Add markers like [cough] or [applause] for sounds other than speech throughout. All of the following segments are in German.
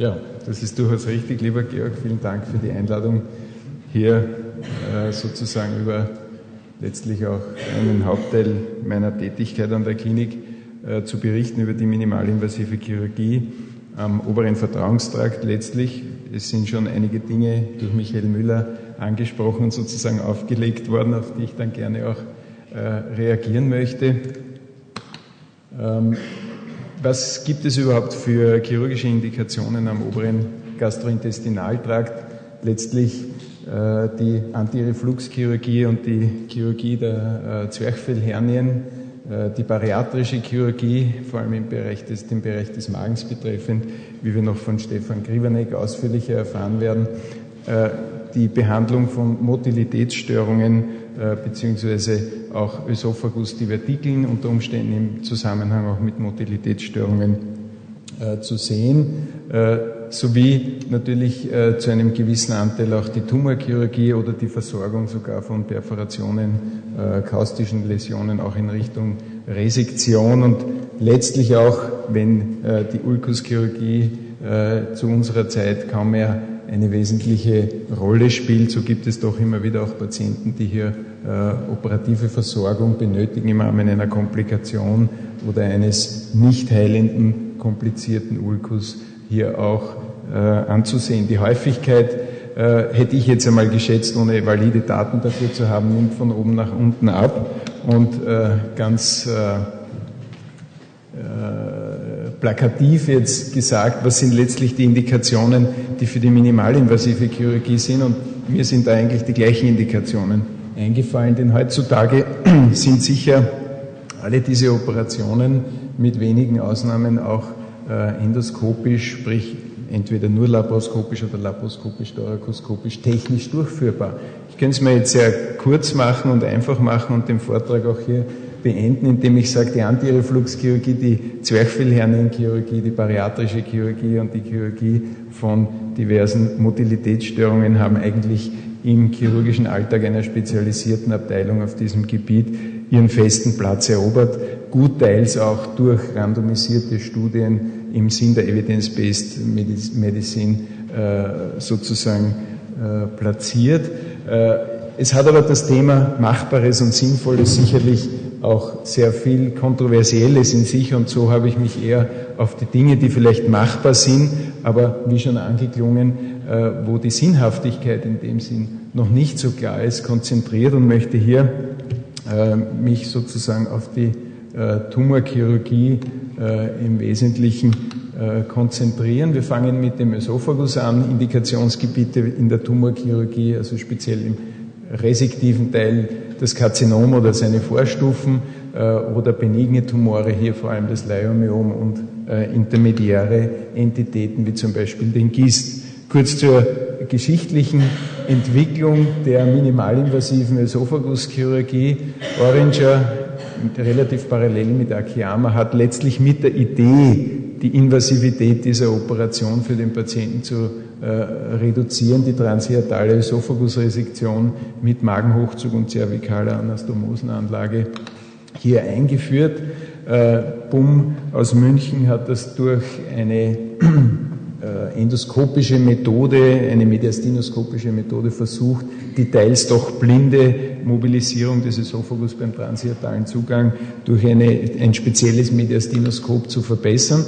Ja, das ist durchaus richtig, lieber Georg. Vielen Dank für die Einladung, hier äh, sozusagen über letztlich auch einen Hauptteil meiner Tätigkeit an der Klinik äh, zu berichten, über die minimalinvasive Chirurgie am oberen Vertrauungstrakt letztlich. Es sind schon einige Dinge durch Michael Müller angesprochen und sozusagen aufgelegt worden, auf die ich dann gerne auch äh, reagieren möchte. Ähm, was gibt es überhaupt für chirurgische Indikationen am oberen Gastrointestinaltrakt? Letztlich äh, die Antirefluxchirurgie und die Chirurgie der äh, Zwerchfellhernien, äh, die bariatrische Chirurgie, vor allem im Bereich des, den Bereich des Magens betreffend, wie wir noch von Stefan Grivanek ausführlicher erfahren werden, die Behandlung von Motilitätsstörungen beziehungsweise auch Ösophagus-Divertikeln unter Umständen im Zusammenhang auch mit Motilitätsstörungen äh, zu sehen, äh, sowie natürlich äh, zu einem gewissen Anteil auch die Tumorchirurgie oder die Versorgung sogar von Perforationen, äh, kaustischen Läsionen auch in Richtung Resektion. Und letztlich auch, wenn äh, die Ulkuschirurgie äh, zu unserer Zeit kaum mehr eine wesentliche Rolle spielt, so gibt es doch immer wieder auch Patienten, die hier äh, operative Versorgung benötigen im Rahmen einer Komplikation oder eines nicht heilenden, komplizierten Ulkus hier auch äh, anzusehen. Die Häufigkeit äh, hätte ich jetzt einmal geschätzt, ohne valide Daten dafür zu haben, nimmt von oben nach unten ab und äh, ganz äh, äh, plakativ jetzt gesagt, was sind letztlich die Indikationen, die für die minimalinvasive Chirurgie sind. Und mir sind da eigentlich die gleichen Indikationen eingefallen, denn heutzutage [clears throat] sind sicher alle diese Operationen mit wenigen Ausnahmen auch äh, endoskopisch, sprich entweder nur laparoskopisch oder laparoskopisch, thorakoskopisch technisch durchführbar. Ich könnte es mir jetzt sehr kurz machen und einfach machen und den Vortrag auch hier beenden, indem ich sage, die Antirefluxchirurgie, die Zwerchfellhernenchirurgie, die bariatrische Chirurgie und die Chirurgie von diversen Motilitätsstörungen haben eigentlich im chirurgischen Alltag einer spezialisierten Abteilung auf diesem Gebiet ihren festen Platz erobert, gut teils auch durch randomisierte Studien im Sinn der Evidence-Based Medicine äh, sozusagen äh, platziert. Äh, es hat aber das Thema Machbares und Sinnvolles sicherlich auch sehr viel Kontroversielles in sich und so habe ich mich eher auf die Dinge, die vielleicht machbar sind, aber wie schon angeklungen, äh, wo die Sinnhaftigkeit in dem Sinn noch nicht so klar ist, konzentriert und möchte hier äh, mich sozusagen auf die äh, Tumorchirurgie im Wesentlichen konzentrieren. Wir fangen mit dem Ösophagus an, Indikationsgebiete in der Tumorchirurgie, also speziell im resektiven Teil das Karzinom oder seine Vorstufen äh, oder benigne Tumore, hier vor allem das Leiomyom und äh, intermediäre Entitäten wie zum Beispiel den Gist. Kurz zur geschichtlichen Entwicklung der minimalinvasiven Esophaguschirurgie. Oringer, relativ parallel mit Akiyama, hat letztlich mit der Idee, die Invasivität dieser Operation für den Patienten zu reduzieren, die transhiatale Esophagusresektion mit Magenhochzug und zervikaler Anastomosenanlage hier eingeführt. Äh, Bum aus München hat das durch eine äh, endoskopische Methode, eine mediastinoskopische Methode versucht, die teils doch blinde Mobilisierung des Esophagus beim transhiatalen Zugang durch eine, ein spezielles Mediastinoskop zu verbessern.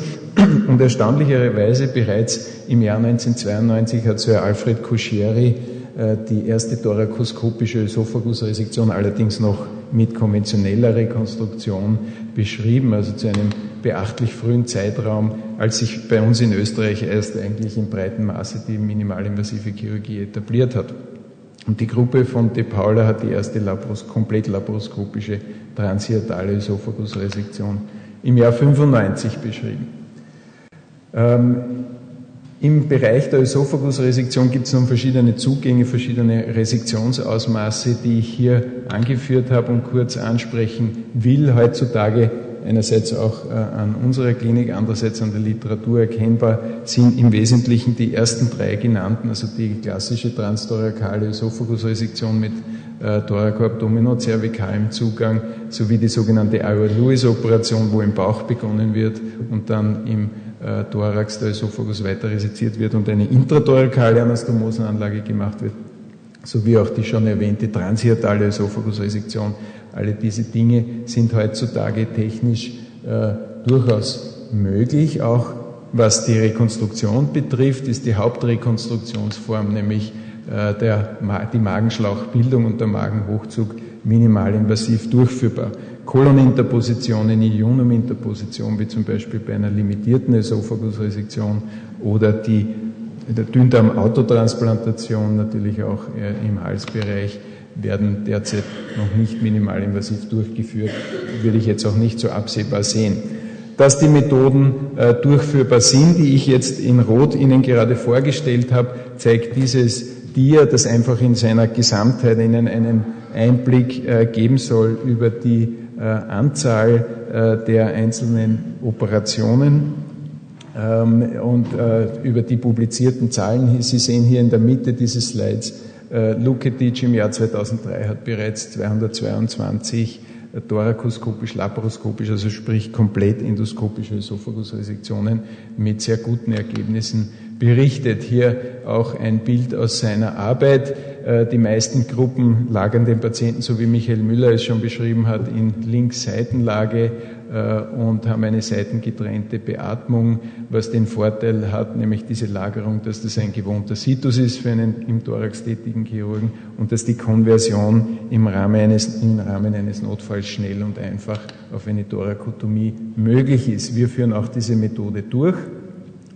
Und erstaunlicherweise bereits im Jahr 1992 hat Sir Alfred Cuschieri äh, die erste thorakoskopische Esophagusresektion allerdings noch mit konventioneller Rekonstruktion beschrieben, also zu einem beachtlich frühen Zeitraum, als sich bei uns in Österreich erst eigentlich in breitem Maße die minimalinvasive Chirurgie etabliert hat. Und die Gruppe von De Paula hat die erste Lapros komplett laparoskopische transhiatale Esophagusresektion im Jahr 95 beschrieben. Ähm, Im Bereich der Ösophagusresektion gibt es nun verschiedene Zugänge, verschiedene Resektionsausmaße, die ich hier angeführt habe und kurz ansprechen will. Heutzutage einerseits auch an unserer Klinik, andererseits an der Literatur erkennbar, sind im Wesentlichen die ersten drei genannten, also die klassische transtorakale Esophagusresektion mit thoracoabdomino-zervikalem Zugang sowie die sogenannte Iowa-Lewis-Operation, wo im Bauch begonnen wird und dann im äh, Thorax der Esophagus weiter resiziert wird und eine intrathorakale Anastomosenanlage gemacht wird, sowie auch die schon erwähnte transhiatale Esophagusresektion. Alle diese Dinge sind heutzutage technisch äh, durchaus möglich. Auch was die Rekonstruktion betrifft, ist die Hauptrekonstruktionsform, nämlich äh, der, die Magenschlauchbildung und der Magenhochzug minimalinvasiv durchführbar. Koloninterpositionen, Ionuminterposition, wie zum Beispiel bei einer limitierten Esophagusresektion oder die der Dünndarm-Autotransplantation, natürlich auch äh, im Halsbereich, werden derzeit noch nicht minimalinvasiv durchgeführt, würde ich jetzt auch nicht so absehbar sehen. Dass die Methoden äh, durchführbar sind, die ich jetzt in Rot Ihnen gerade vorgestellt habe, zeigt dieses Dia, das einfach in seiner Gesamtheit Ihnen einen Einblick äh, geben soll über die äh, Anzahl äh, der einzelnen Operationen ähm, und äh, über die publizierten Zahlen. Sie sehen hier in der Mitte dieses Slides, Luketic im Jahr 2003 hat bereits 222 thorakoskopisch, laparoskopisch, also sprich komplett endoskopische Esophagusresektionen mit sehr guten Ergebnissen berichtet. Hier auch ein Bild aus seiner Arbeit. Äh, die meisten Gruppen lagern den Patienten, so wie Michael Müller es schon beschrieben hat, in Links-Seitenlage äh, und haben eine seitengetrennte Beatmung, was den Vorteil hat, nämlich diese Lagerung, dass das ein gewohnter Situs ist für einen im Thorax tätigen Chirurgen und dass die Konversion im Rahmen eines, im Rahmen eines Notfalls schnell und einfach auf eine Thorakotomie möglich ist. Wir führen auch diese Methode durch.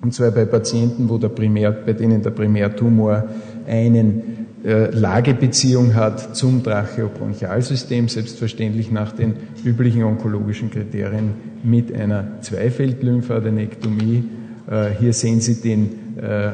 Und zwar bei Patienten, wo der Primär, bei denen der Primärtumor einen äh, Lagebeziehung hat zum Tracheobronchialsystem, selbstverständlich nach den üblichen onkologischen Kriterien mit einer Zweifeldlymphadenektomie. Äh, hier sehen Sie den, äh,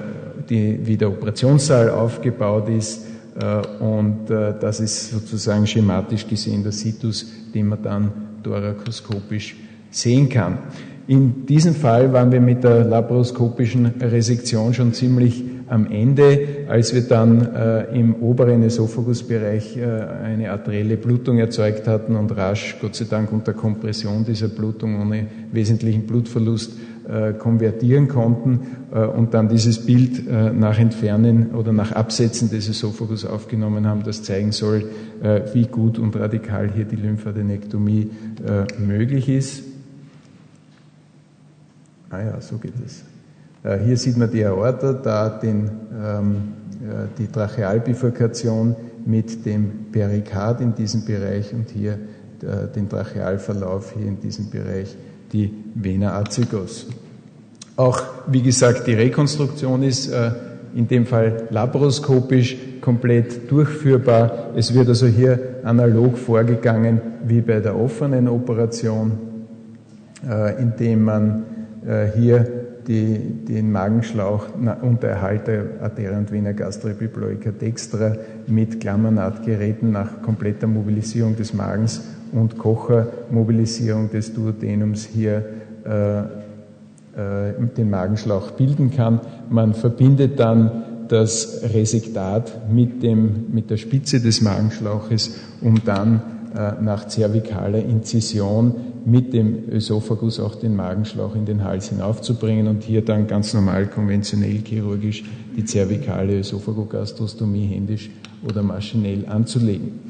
die, wie der Operationssaal aufgebaut ist. Äh, und äh, das ist sozusagen schematisch gesehen der Situs, den man dann thorakoskopisch sehen kann. In diesem Fall waren wir mit der laparoskopischen Resektion schon ziemlich am Ende, als wir dann äh, im oberen Esophagusbereich äh, eine arterielle Blutung erzeugt hatten und rasch, Gott sei Dank unter Kompression dieser Blutung ohne wesentlichen Blutverlust äh, konvertieren konnten äh, und dann dieses Bild äh, nach Entfernen oder nach Absetzen des Esophagus aufgenommen haben, das zeigen soll, äh, wie gut und radikal hier die Lymphadenektomie möglich ist. Ah ja, so geht es. Äh, hier sieht man die Aorta, da den, ähm, äh, die Trachealbifurkation mit dem Perikard in diesem Bereich und hier äh, den Trachealverlauf hier in diesem Bereich, die Vena azygos. Auch, wie gesagt, die Rekonstruktion ist in dem Fall laparoskopisch komplett durchführbar. Es wird also hier analog vorgegangen wie bei der offenen Operation, indem man hier die, den Magenschlauch unter Erhalt der Arteria und Vena gastrobibloica dextra mit Klammernahtgeräten nach kompletter Mobilisierung des Magens und Kochermobilisierung des Duodenums hier äh, äh, den Magenschlauch bilden kann. Man verbindet dann das Resektat mit, dem, mit der Spitze des Magenschlauches, um dann äh, nach zervikaler Inzision mit dem Ösophagus auch den Magenschlauch in den Hals hinaufzubringen und hier dann ganz normal konventionell chirurgisch die zervikale Ösophagogastrostomie händisch oder maschinell anzulegen.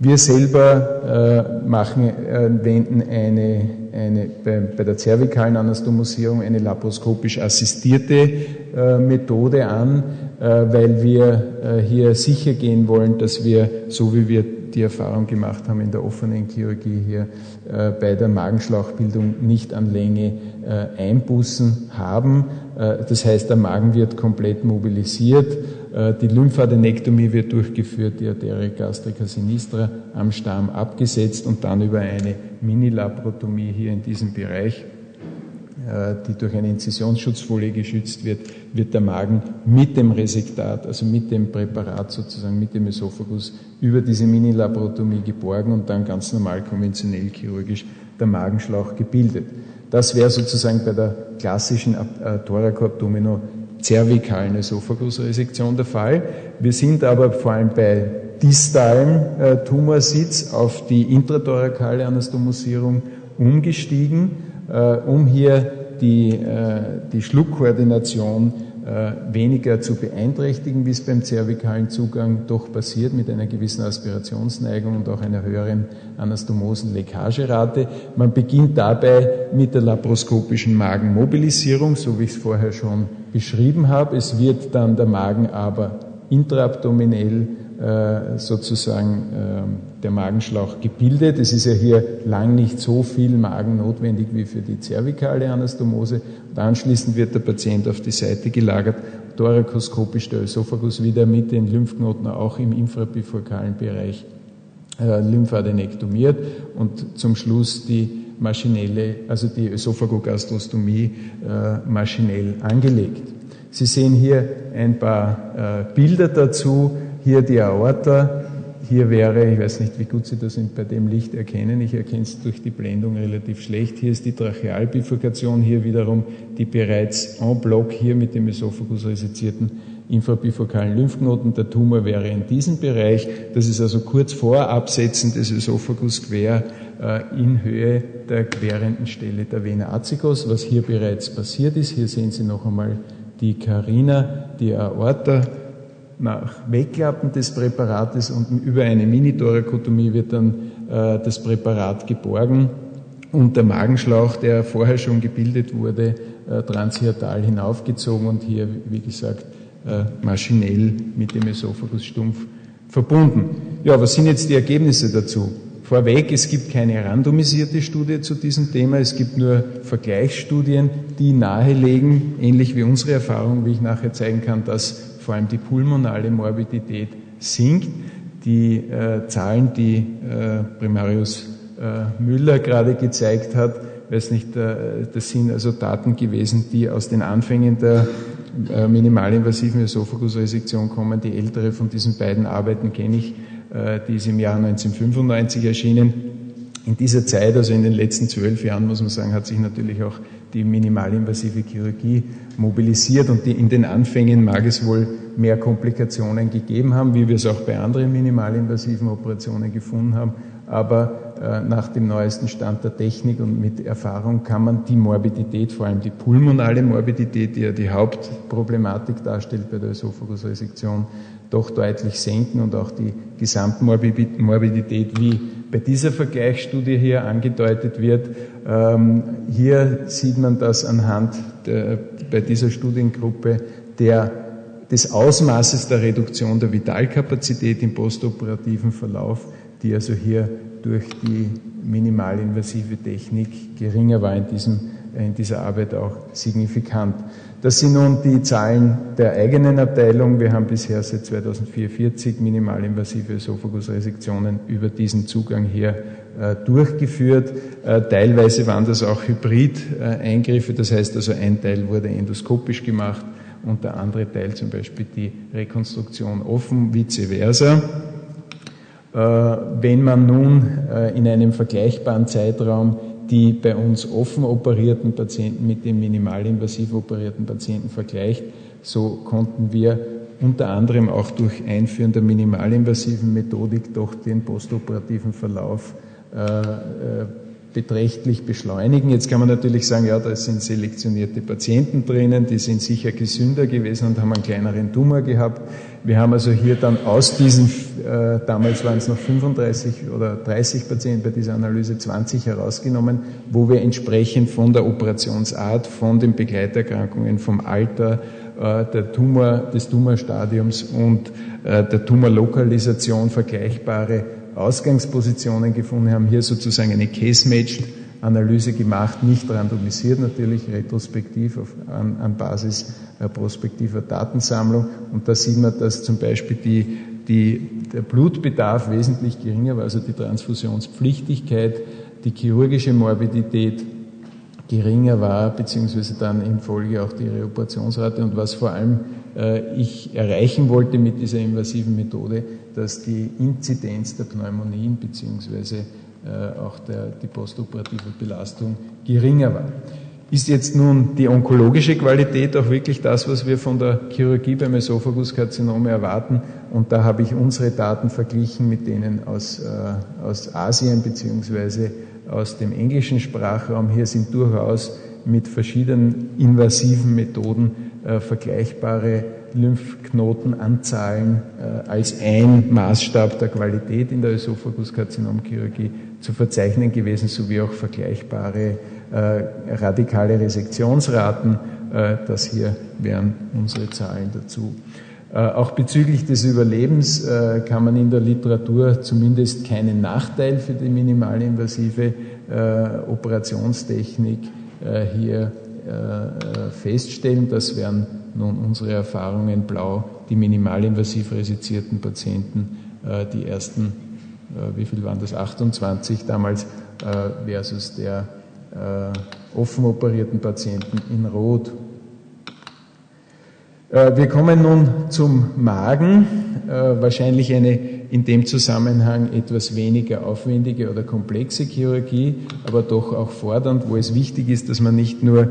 Wir selber äh, machen, äh, wenden eine, eine, bei, bei der zervikalen Anastomosierung eine laparoskopisch assistierte äh, Methode an, äh, weil wir äh, hier sicher gehen wollen, dass wir, so wie wir die Erfahrung gemacht haben in der offenen Chirurgie hier äh, bei der Magenschlauchbildung nicht an Länge äh, Einbußen haben. Äh, das heißt, der Magen wird komplett mobilisiert, äh, die Lymphadenektomie wird durchgeführt, die Arteria gastrica sinistra am Stamm abgesetzt und dann über eine Mini-Laparotomie hier in diesem Bereich die durch eine Inzisionsschutzfolie geschützt wird, wird der Magen mit dem Resektat, also mit dem Präparat sozusagen, mit dem Esophagus über diese Mini-Laparotomie geborgen und dann ganz normal konventionell chirurgisch der Magenschlauch gebildet. Das wäre sozusagen bei der klassischen äh, Thoracoabdomino zervikalen Esophagusresektion der Fall. Wir sind aber vor allem bei distalem äh, Tumorsitz auf die intrathorakale Anastomosierung umgestiegen, äh, um hier die, äh, die Schluckkoordination äh, weniger zu beeinträchtigen, wie es beim zervikalen Zugang doch passiert, mit einer gewissen Aspirationsneigung und auch einer höheren Anastomosen-Leckagerate. Man beginnt dabei mit der laparoskopischen Magenmobilisierung, so wie ich es vorher schon beschrieben habe. Es wird dann der Magen aber intraabdominell äh, sozusagen äh, der Magenschlauch gebildet. Es ist ja hier lang nicht so viel Magen notwendig wie für die zervikale Anastomose. Und anschließend wird der Patient auf die Seite gelagert, thorakoskopisch der Ösophagus wieder mit den Lymphknoten auch im infrabifurkalen Bereich äh, lymphadenektomiert und zum Schluss die maschinelle, also die Ösophagogastrostomie äh, maschinell angelegt. Sie sehen hier ein paar äh, Bilder dazu hier die Aorta, hier wäre, ich weiß nicht, wie gut Sie das bei dem Licht erkennen, ich erkenne es durch die Blendung relativ schlecht. Hier ist die Trachealbifurkation, hier wiederum die bereits en bloc hier mit dem Esophagus resizierten infrabifurkalen Lymphknoten. Der Tumor wäre in diesem Bereich. Das ist also kurz vor Absetzen des Esophagus quer äh, in Höhe der querenden Stelle der Vena acicos, was hier bereits passiert ist. Hier sehen Sie noch einmal die Carina, die Aorta nach Wegklappen des Präparates und über eine Minitorakotomie wird dann äh, das Präparat geborgen und der Magenschlauch, der vorher schon gebildet wurde, äh, transhiatal hinaufgezogen und hier, wie gesagt, äh, maschinell mit dem Esophagus stumpf verbunden. Ja, was sind jetzt die Ergebnisse dazu? Vorweg, es gibt keine randomisierte Studie zu diesem Thema, es gibt nur Vergleichsstudien, die nahelegen, ähnlich wie unsere Erfahrung, wie ich nachher zeigen kann, dass vor allem die pulmonale Morbidität sinkt. Die äh, Zahlen, die äh, Primarius äh, Müller gerade gezeigt hat, weiß nicht, äh, das sind also Daten gewesen, die aus den Anfängen der äh, minimalinvasiven Esophagusresektion kommen. Die ältere von diesen beiden Arbeiten kenne ich, äh, die ist im Jahr 1995 erschienen. In dieser Zeit, also in den letzten zwölf Jahren, muss man sagen, hat sich natürlich auch die minimalinvasive Chirurgie mobilisiert und die, in den Anfängen mag es wohl mehr Komplikationen gegeben haben, wie wir es auch bei anderen minimalinvasiven Operationen gefunden haben. Aber äh, nach dem neuesten Stand der Technik und mit Erfahrung kann man die Morbidität, vor allem die pulmonale Morbidität, die ja die Hauptproblematik darstellt bei der Esophagusresektion, doch deutlich senken und auch die Gesamtmorbidität, wie bei dieser Vergleichsstudie hier angedeutet wird. Ähm, hier sieht man das anhand der, bei dieser Studiengruppe der, des Ausmaßes der Reduktion der Vitalkapazität im postoperativen Verlauf, die also hier durch die minimalinvasive Technik geringer war in, diesem, in dieser Arbeit auch signifikant. Das sind nun die Zahlen der eigenen Abteilung. Wir haben bisher seit 2004 40 minimalinvasive Esophagusresektionen über diesen Zugang her äh, durchgeführt. Äh, teilweise waren das auch Hybrid-Eingriffe, das heißt also ein Teil wurde endoskopisch gemacht und der andere Teil zum Beispiel die Rekonstruktion offen, vice versa. Äh, wenn man nun in einem vergleichbaren Zeitraum die bei uns offen operierten Patienten mit den minimalinvasiv operierten Patienten vergleicht, so konnten wir unter anderem auch durch Einführen der minimalinvasiven Methodik doch den postoperativen Verlauf äh, äh beträchtlich beschleunigen. Jetzt kann man natürlich sagen, ja, da sind selektionierte Patienten drinnen, die sind sicher gesünder gewesen und haben einen kleineren Tumor gehabt. Wir haben also hier dann aus diesen, äh, damals waren es noch 35 oder 30 Patienten bei dieser Analyse, 20 herausgenommen, wo wir entsprechend von der Operationsart, von den Begleiterkrankungen, vom Alter, äh, der Tumor, des Tumorstadiums und äh, der Tumorlokalisation vergleichbare Ausgangspositionen gefunden, haben hier sozusagen eine Case-Matched Analyse gemacht, nicht randomisiert, natürlich retrospektiv auf, an, an, Basis äh, prospektiver Datensammlung. Und da sieht man, dass zum Beispiel die, die, der Blutbedarf wesentlich geringer war, also die Transfusionspflichtigkeit, die chirurgische Morbidität geringer war, beziehungsweise dann in Folge auch die Reoperationsrate. Und was vor allem äh, ich erreichen wollte mit dieser invasiven Methode, dass die Inzidenz der Pneumonien bzw. auch der, die postoperative Belastung geringer war. Ist jetzt nun die onkologische Qualität auch wirklich das, was wir von der Chirurgie beim Esophaguskarzinome erwarten? Und da habe ich unsere Daten verglichen mit denen aus, äh, aus Asien beziehungsweise aus dem englischen Sprachraum. Hier sind durchaus mit verschiedenen invasiven Methoden äh, vergleichbare Lymphknotenanzahlen äh, als ein Maßstab der Qualität in der Ösophaguskarzinomchirurgie zu verzeichnen gewesen, sowie auch vergleichbare äh, radikale Resektionsraten. Äh, das hier wären unsere Zahlen dazu. Äh, auch bezüglich des Überlebens kann man in der Literatur zumindest keinen Nachteil für die minimalinvasive Operationstechnik hier feststellen. Das wären nun unsere Erfahrungen blau, die minimalinvasiv resizierten Patienten, die ersten, wie viel waren das, 28 damals, versus der äh, offen operierten Patienten in Rot. Äh, wir kommen nun zum Magen, äh, wahrscheinlich eine in dem Zusammenhang etwas weniger aufwendige oder komplexe Chirurgie, aber doch auch fordernd, wo es wichtig ist, dass man nicht nur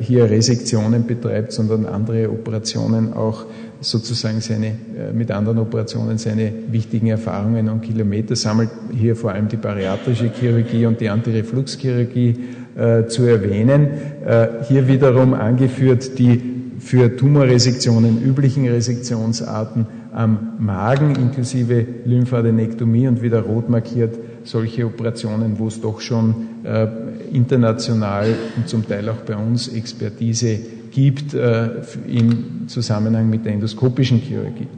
hier Resektionen betreibt, sondern andere Operationen auch sozusagen seine, mit anderen Operationen seine wichtigen Erfahrungen und Kilometer sammelt. Hier vor allem die bariatrische Chirurgie und die Antirefluxchirurgie äh, zu erwähnen. Äh, hier wiederum angeführt die für Tumorresektionen üblichen Resektionsarten am Magen inklusive Lymphadenektomie und wieder rot markiert solche Operationen, wo es doch schon äh, international und zum Teil auch bei uns Expertise gibt äh, im Zusammenhang mit der endoskopischen Chirurgie.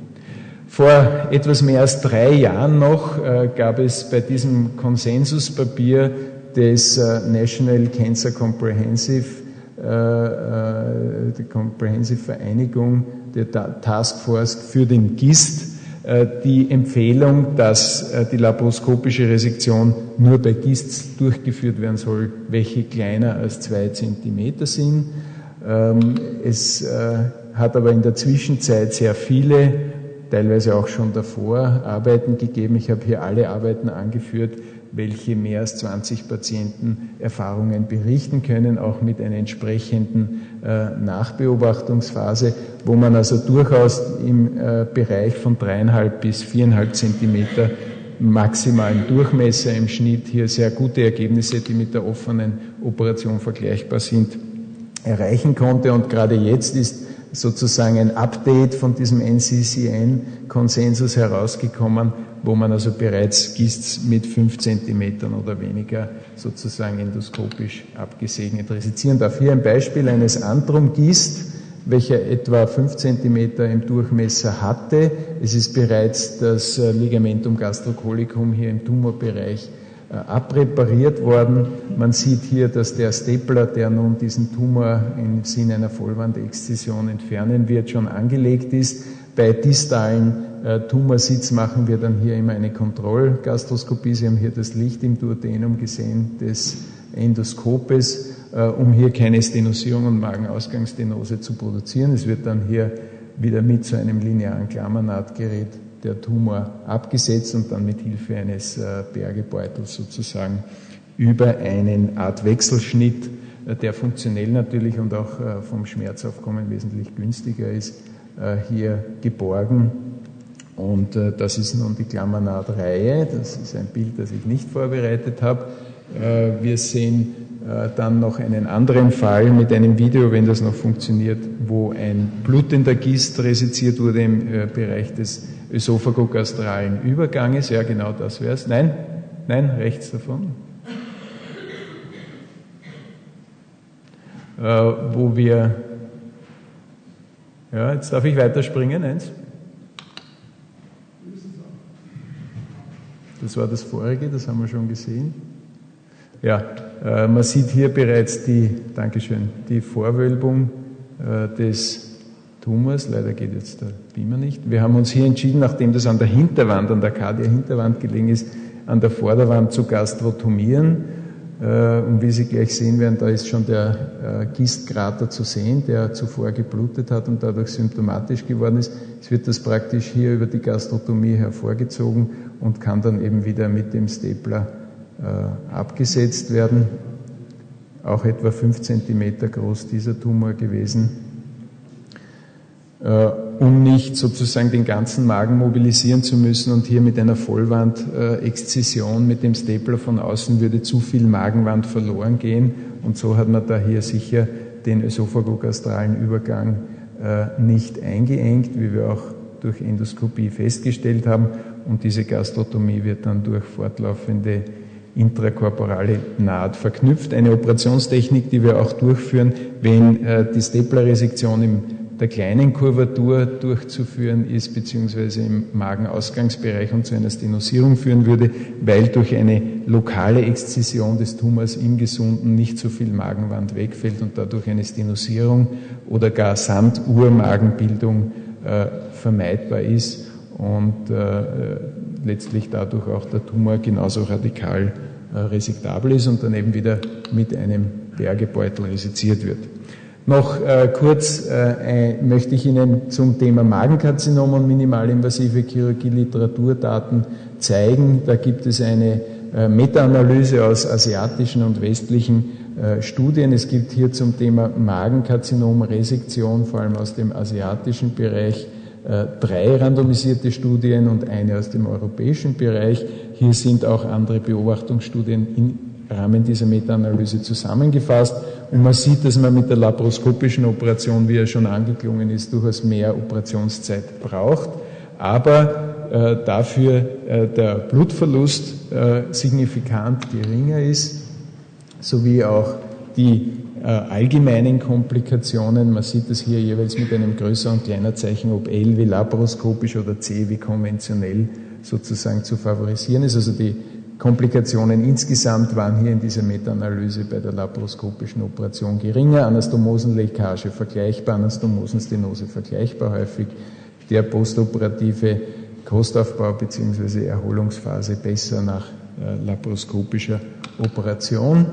Vor etwas mehr als drei Jahren noch äh, gab es bei diesem Konsensuspapier des äh, National Cancer Comprehensive, die Comprehensive Vereinigung der Task Force für den GIST, die Empfehlung, dass die laparoskopische Resektion nur bei GISTs durchgeführt werden soll, welche kleiner als zwei Zentimeter sind. Ähm, es hat aber in der Zwischenzeit sehr viele, teilweise auch schon davor, Arbeiten gegeben. Ich habe hier alle Arbeiten angeführt, welche mehr als 20 Patienten Erfahrungen berichten können, auch mit einer entsprechenden äh, Nachbeobachtungsphase, wo man also durchaus im äh, Bereich von dreieinhalb bis viereinhalb Zentimeter maximalen Durchmesser im Schnitt hier sehr gute Ergebnisse, die mit der offenen Operation vergleichbar sind, erreichen konnte. Und gerade jetzt ist sozusagen ein Update von diesem NCCN-Konsensus herausgekommen, wo man also bereits GISTs mit fünf Zentimetern oder weniger sozusagen endoskopisch abgesegnet resizieren darf. Hier ein Beispiel eines Antrum-GIST, welcher etwa fünf Zentimeter im Durchmesser hatte. Es ist bereits das äh, Ligamentum gastrocolicum hier im Tumorbereich äh, abrepariert worden. Man sieht hier, dass der Stapler, der nun diesen Tumor im Sinne einer Vollwandexzision entfernen wird, schon angelegt ist. Bei distalen äh, Tumorsitz machen wir dann hier immer eine Kontrollgastroskopie. Sie haben hier das Licht im Duodenum gesehen des Endoskopes, äh, um hier keine Stenosierung und Magenausgangsstenose zu produzieren. Es wird dann hier wieder mit so einem linearen Klammernahtgerät der Tumor abgesetzt und dann mit Hilfe eines äh, Bergebeutels sozusagen über einen Art Wechselschnitt, äh, der funktionell natürlich und auch vom Schmerzaufkommen wesentlich günstiger ist, hier geborgen. Und das ist nun die Klammernahtreihe. Das ist ein Bild, das ich nicht vorbereitet habe. Wir sehen dann noch einen anderen Fall mit einem Video, wenn das noch funktioniert, wo ein blutender Gist resiziert wurde im Bereich des ösophagogastralen Überganges. Ja, genau das wäre es. Nein, nein, rechts davon. Äh, wo wir, ja, jetzt darf ich weiterspringen, eins. Das war das vorige, das haben wir schon gesehen. Ja, äh, man sieht hier bereits die, Dankeschön, die Vorwölbung äh, des Tumors. Leider geht jetzt der Beamer nicht. Wir haben uns hier entschieden, nachdem das an der Hinterwand, an der Cardia-Hinterwand gelegen ist, an der Vorderwand zu gastrotomieren. Äh, und wie Sie gleich sehen werden, da ist schon der äh, Gistkrater zu sehen, der zuvor geblutet hat und dadurch symptomatisch geworden ist. Es wird das praktisch hier über die Gastrotomie hervorgezogen und kann dann eben wieder mit dem Stapler äh, abgesetzt werden. Auch etwa fünf Zentimeter groß dieser Tumor gewesen um nicht sozusagen den ganzen Magen mobilisieren zu müssen und hier mit einer Vollwand-Exzision mit dem Stapler von außen würde zu viel Magenwand verloren gehen und so hat man da hier sicher den ösophagogastralen Übergang äh, nicht eingeengt, wie wir auch durch Endoskopie festgestellt haben und diese Gastrotomie wird dann durch fortlaufende intrakorporale Naht verknüpft. Eine Operationstechnik, die wir auch durchführen, wenn äh, die Stapler-Resektion im der kleinen Kurvatur durchzuführen ist, beziehungsweise im Magenausgangsbereich und zu einer Stenosierung führen würde, weil durch eine lokale Exzision des Tumors im Gesunden nicht so viel Magenwand wegfällt und dadurch eine Stenosierung oder gar Sandurmagenbildung äh, vermeidbar ist und äh, letztlich dadurch auch der Tumor genauso radikal äh, resektabel ist und dann eben wieder mit einem Bergebeutel resiziert wird. Noch äh, kurz äh, möchte ich Ihnen zum Thema Magenkarzinom und minimalinvasive Chirurgie Literaturdaten zeigen. Da gibt es eine äh, Meta-Analyse aus asiatischen und westlichen äh, Studien. Es gibt hier zum Thema Magenkarzinom, Resektion, vor allem aus dem asiatischen Bereich, äh, drei randomisierte Studien und eine aus dem europäischen Bereich. Hier sind auch andere Beobachtungsstudien im Rahmen dieser Meta-Analyse zusammengefasst. Und man sieht, dass man mit der laparoskopischen Operation, wie er schon angeklungen ist, durchaus mehr Operationszeit braucht. Aber äh, dafür äh, der Blutverlust äh, signifikant geringer ist, sowie auch die äh, allgemeinen Komplikationen. Man sieht das hier jeweils mit einem größeren und kleiner Zeichen, ob L wie laparoskopisch oder C wie konventionell sozusagen zu favorisieren ist. Also die Komplikationen insgesamt waren hier in dieser Meta-Analyse bei der laparoskopischen Operation geringer, Anastomosenleckage vergleichbar, Anastomosenstenose vergleichbar häufig, der postoperative Kostaufbau bzw. Erholungsphase besser nach äh, laparoskopischer Operation,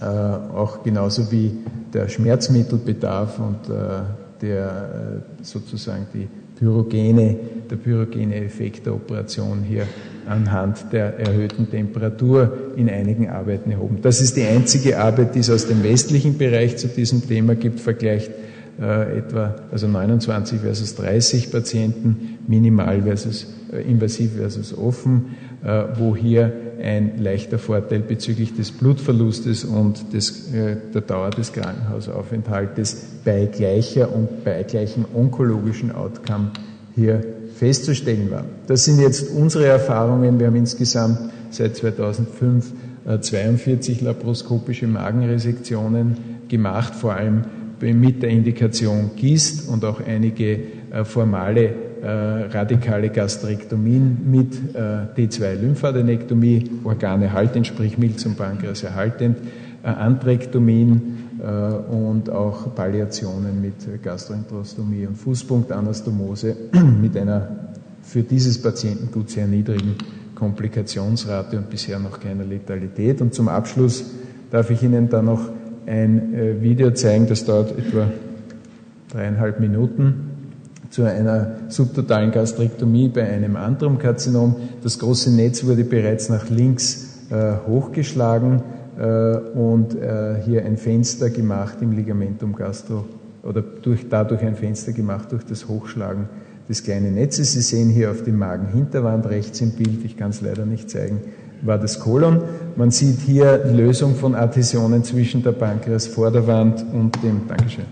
äh, auch genauso wie der Schmerzmittelbedarf und äh, der äh, sozusagen die pyrogene, der pyrogene Effekt der Operation hier anhand der erhöhten Temperatur in einigen Arbeiten erhoben. Das ist die einzige Arbeit, die es aus dem westlichen Bereich zu diesem Thema gibt, vergleicht äh, etwa also 29 versus 30 Patienten, minimal versus äh, invasiv versus offen, äh, wo hier ein leichter Vorteil bezüglich des Blutverlustes und des, äh, der Dauer des Krankenhausaufenthaltes bei gleicher und bei gleichem onkologischen Outcome hier festzustellen war. Das sind jetzt unsere Erfahrungen. Wir haben insgesamt seit 2005 42 äh, laparoskopische Magenresektionen gemacht, vor allem mit der Indikation GIST und auch einige äh, formale äh, radikale Gastrektomien mit D2-Lymphadenektomie, Organe haltend, sprich Milz und Pankreas erhaltend, Antrektomien und auch Palliationen mit Gastroenterostomie und Fußpunktanastomose [clears throat] mit einer für dieses Patientengut sehr niedrigen Komplikationsrate und bisher noch keiner Letalität. Und zum Abschluss darf ich Ihnen dann noch ein äh, Video zeigen, das dauert etwa dreieinhalb Minuten zu einer subtotalen Gastrektomie bei einem Andromkarzinom. Das große Netz wurde bereits nach links äh, hochgeschlagen äh, und hier ein Fenster gemacht im Ligamentum gastro oder durch, dadurch ein Fenster gemacht durch das Hochschlagen des kleinen Netzes. Sie sehen hier auf dem Magenhinterwand rechts im Bild, ich kann es leider nicht zeigen, war das Kolon. Man sieht hier Lösung von Adhäsionen zwischen der Pankreasvorderwand und dem, Dankeschön,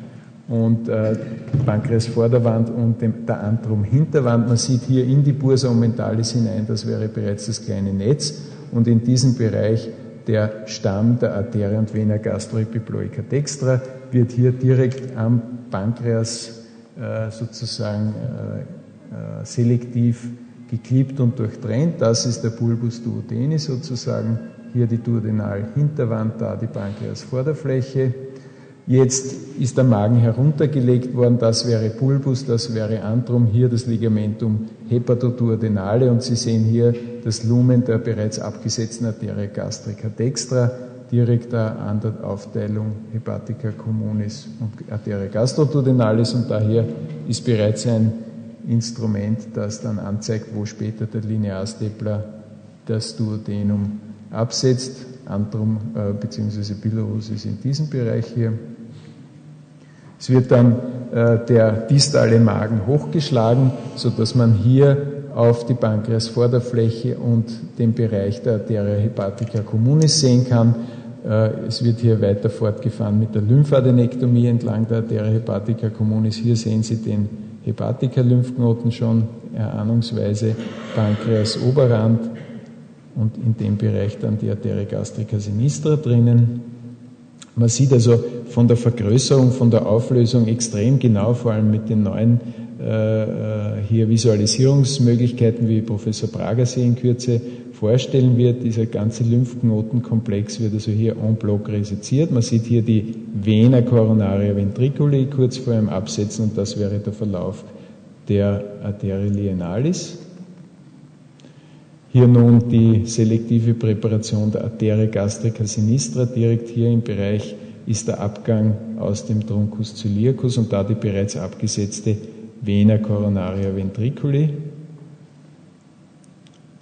und äh, Pankreasvorderwand und dem, der Antrum-Hinterwand. Man sieht hier in die Bursa ommentalis hinein, das wäre bereits das kleine Netz. Und in diesem Bereich der Stamm der Arteria und Vena gastroepiploica dextra wird hier direkt am Pankreas äh, sozusagen äh, äh, selektiv geklippt und durchtrennt. Das ist der Bulbus duodeni sozusagen. Hier die Duodenal-Hinterwand, da die Pankreas-Vorderfläche. Jetzt ist der Magen heruntergelegt worden, das wäre Bulbus, das wäre Antrum, hier das Ligamentum hepatoduodenale und Sie sehen hier das Lumen der bereits abgesetzten Arteria gastrica dextra direkt an der Aufteilung Hepatica communis und Arteria gastroduodenalis und daher ist bereits ein Instrument, das dann anzeigt, wo später der Linearstepler das Duodenum absetzt. Antrum äh, bzw. Bilirus ist in diesem Bereich hier. Es wird dann äh, der distale Magen hochgeschlagen, sodass man hier auf die Pankreasvorderfläche und den Bereich der Arteria hepatica communis sehen kann. Äh, es wird hier weiter fortgefahren mit der Lymphadenektomie entlang der Arteria hepatica communis. Hier sehen Sie den Hepatica-Lymphknoten schon erahnungsweise Pankreas Oberrand und in dem Bereich dann die Arteria gastrica sinistra drinnen. Man sieht also von der Vergrößerung, von der Auflösung extrem genau, vor allem mit den neuen äh, äh hier Visualisierungsmöglichkeiten, wie Professor Prager sie in Kürze vorstellen wird. Dieser ganze Lymphknotenkomplex wird also hier en bloc reseziert. Man sieht hier die Vena coronaria ventriculi kurz vor dem Absetzen und das wäre der Verlauf der Arterie lienalis. Hier nun die selektive Präparation der Arterie gastrica sinistra. Direkt hier im Bereich ist der Abgang aus dem Truncus ciliacus und da die bereits abgesetzte Vena coronaria ventriculi.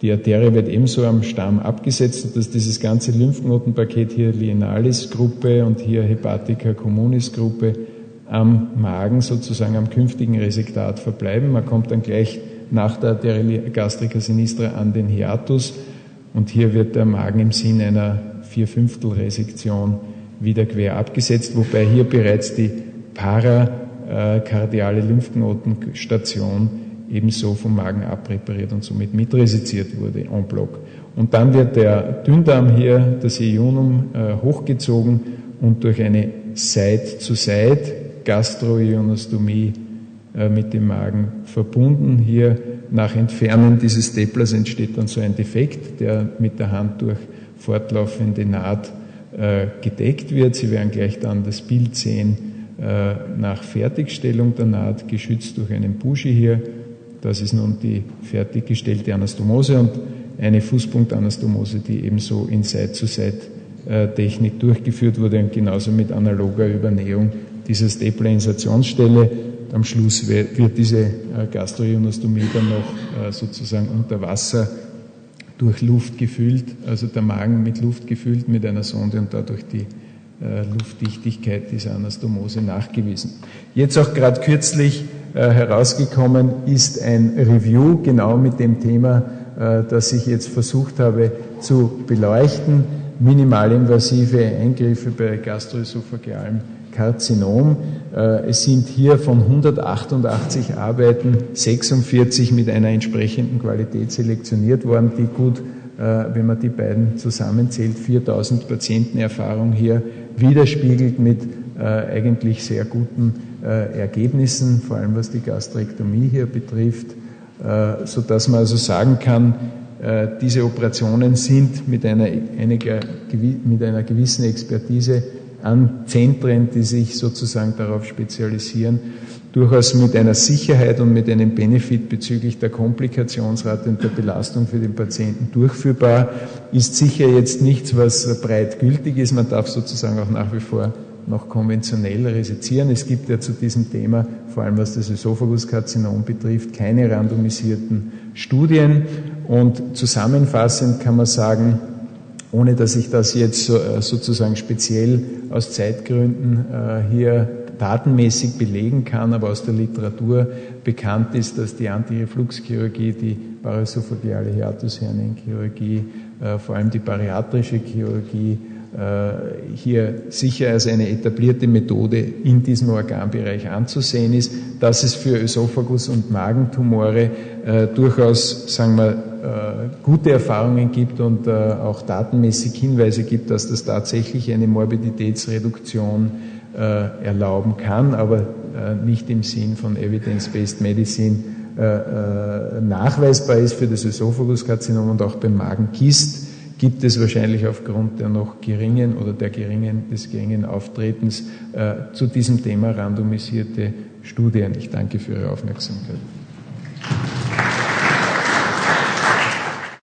Die Arterie wird ebenso am Stamm abgesetzt, sodass dieses ganze Lymphknotenpaket hier Lienalis-Gruppe und hier Hepatica communis-Gruppe am Magen sozusagen am künftigen Resektat verbleiben. Man kommt dann gleich nach der Arteria gastrica sinistra an den Hiatus und hier wird der Magen im Sinn einer Vierfünftel-Resektion wieder quer abgesetzt, wobei hier bereits die parakardiale Lymphknotenstation ebenso vom Magen abpräpariert und somit mitresiziert wurde en bloc. Und dann wird der Dünndarm hier, das Ionum, äh, hochgezogen und durch eine Side-to-Side-Gastroionostomie äh, mit dem Magen verbunden. Hier nach Entfernen dieses Steplers entsteht dann so ein Defekt, der mit der Hand durch fortlaufende Naht äh, gedeckt wird. Sie werden gleich dann das Bild sehen nach Fertigstellung der Naht, geschützt durch einen Bushi hier. Das ist nun die fertiggestellte Anastomose und eine Fußpunktanastomose, die ebenso in Side-to-Side-Technik durchgeführt wurde und genauso mit analoger Übernähung dieser Stapler-Insertionsstelle am Schluss wird diese äh, Gastroionostomie dann noch äh, sozusagen unter Wasser durch Luft gefüllt, also der Magen mit Luft gefüllt mit einer Sonde und dadurch die äh, Luftdichtigkeit dieser Anastomose nachgewiesen. Jetzt auch gerade kürzlich herausgekommen ist ein Review genau mit dem Thema, das ich jetzt versucht habe zu beleuchten. Minimalinvasive Eingriffe bei gastroesophagealem Karzinom. Äh, es sind hier von 188 Arbeiten 46 mit einer entsprechenden Qualität selektioniert worden, die gut, äh, wenn man die beiden zusammenzählt, 4000 Patientenerfahrung hier widerspiegelt mit äh, eigentlich sehr guten Ergebnissen, vor allem was die Gastrektomie hier betrifft, so dass man also sagen kann, diese Operationen sind mit einer, mit einer gewissen Expertise an Zentren, die sich sozusagen darauf spezialisieren, durchaus mit einer Sicherheit und mit einem Benefit bezüglich der Komplikationsrate und der Belastung für den Patienten durchführbar, ist sicher jetzt nichts, was breit gültig ist. Man darf sozusagen auch nach wie vor noch konventionell resizieren. Es gibt ja zu diesem Thema, vor allem was das Ösophaguskarzinom betrifft, keine randomisierten Studien. Und zusammenfassend kann man sagen, ohne dass ich das jetzt äh, sozusagen speziell aus Zeitgründen äh, hier datenmäßig belegen kann, aber aus der Literatur bekannt ist, dass die Antirefluxchirurgie, die paraesophageale Hiatushernienchirurgie, äh, vor allem die bariatrische Chirurgie, hier sicher als eine etablierte Methode in diesem Organbereich anzusehen ist, dass es für Ösophagus- und Magentumore durchaus, sagen wir, äh, gute Erfahrungen gibt und äh, auch datenmäßig Hinweise gibt, dass das tatsächlich eine Morbiditätsreduktion äh, erlauben kann, aber nicht im Sinn von Evidence-Based Medicine nachweisbar ist für das Ösophaguskarzinom und auch beim Magenkist gibt es wahrscheinlich aufgrund der noch geringen oder der geringen, des geringen Auftretens zu diesem Thema randomisierte Studien. Ich danke für Ihre Aufmerksamkeit.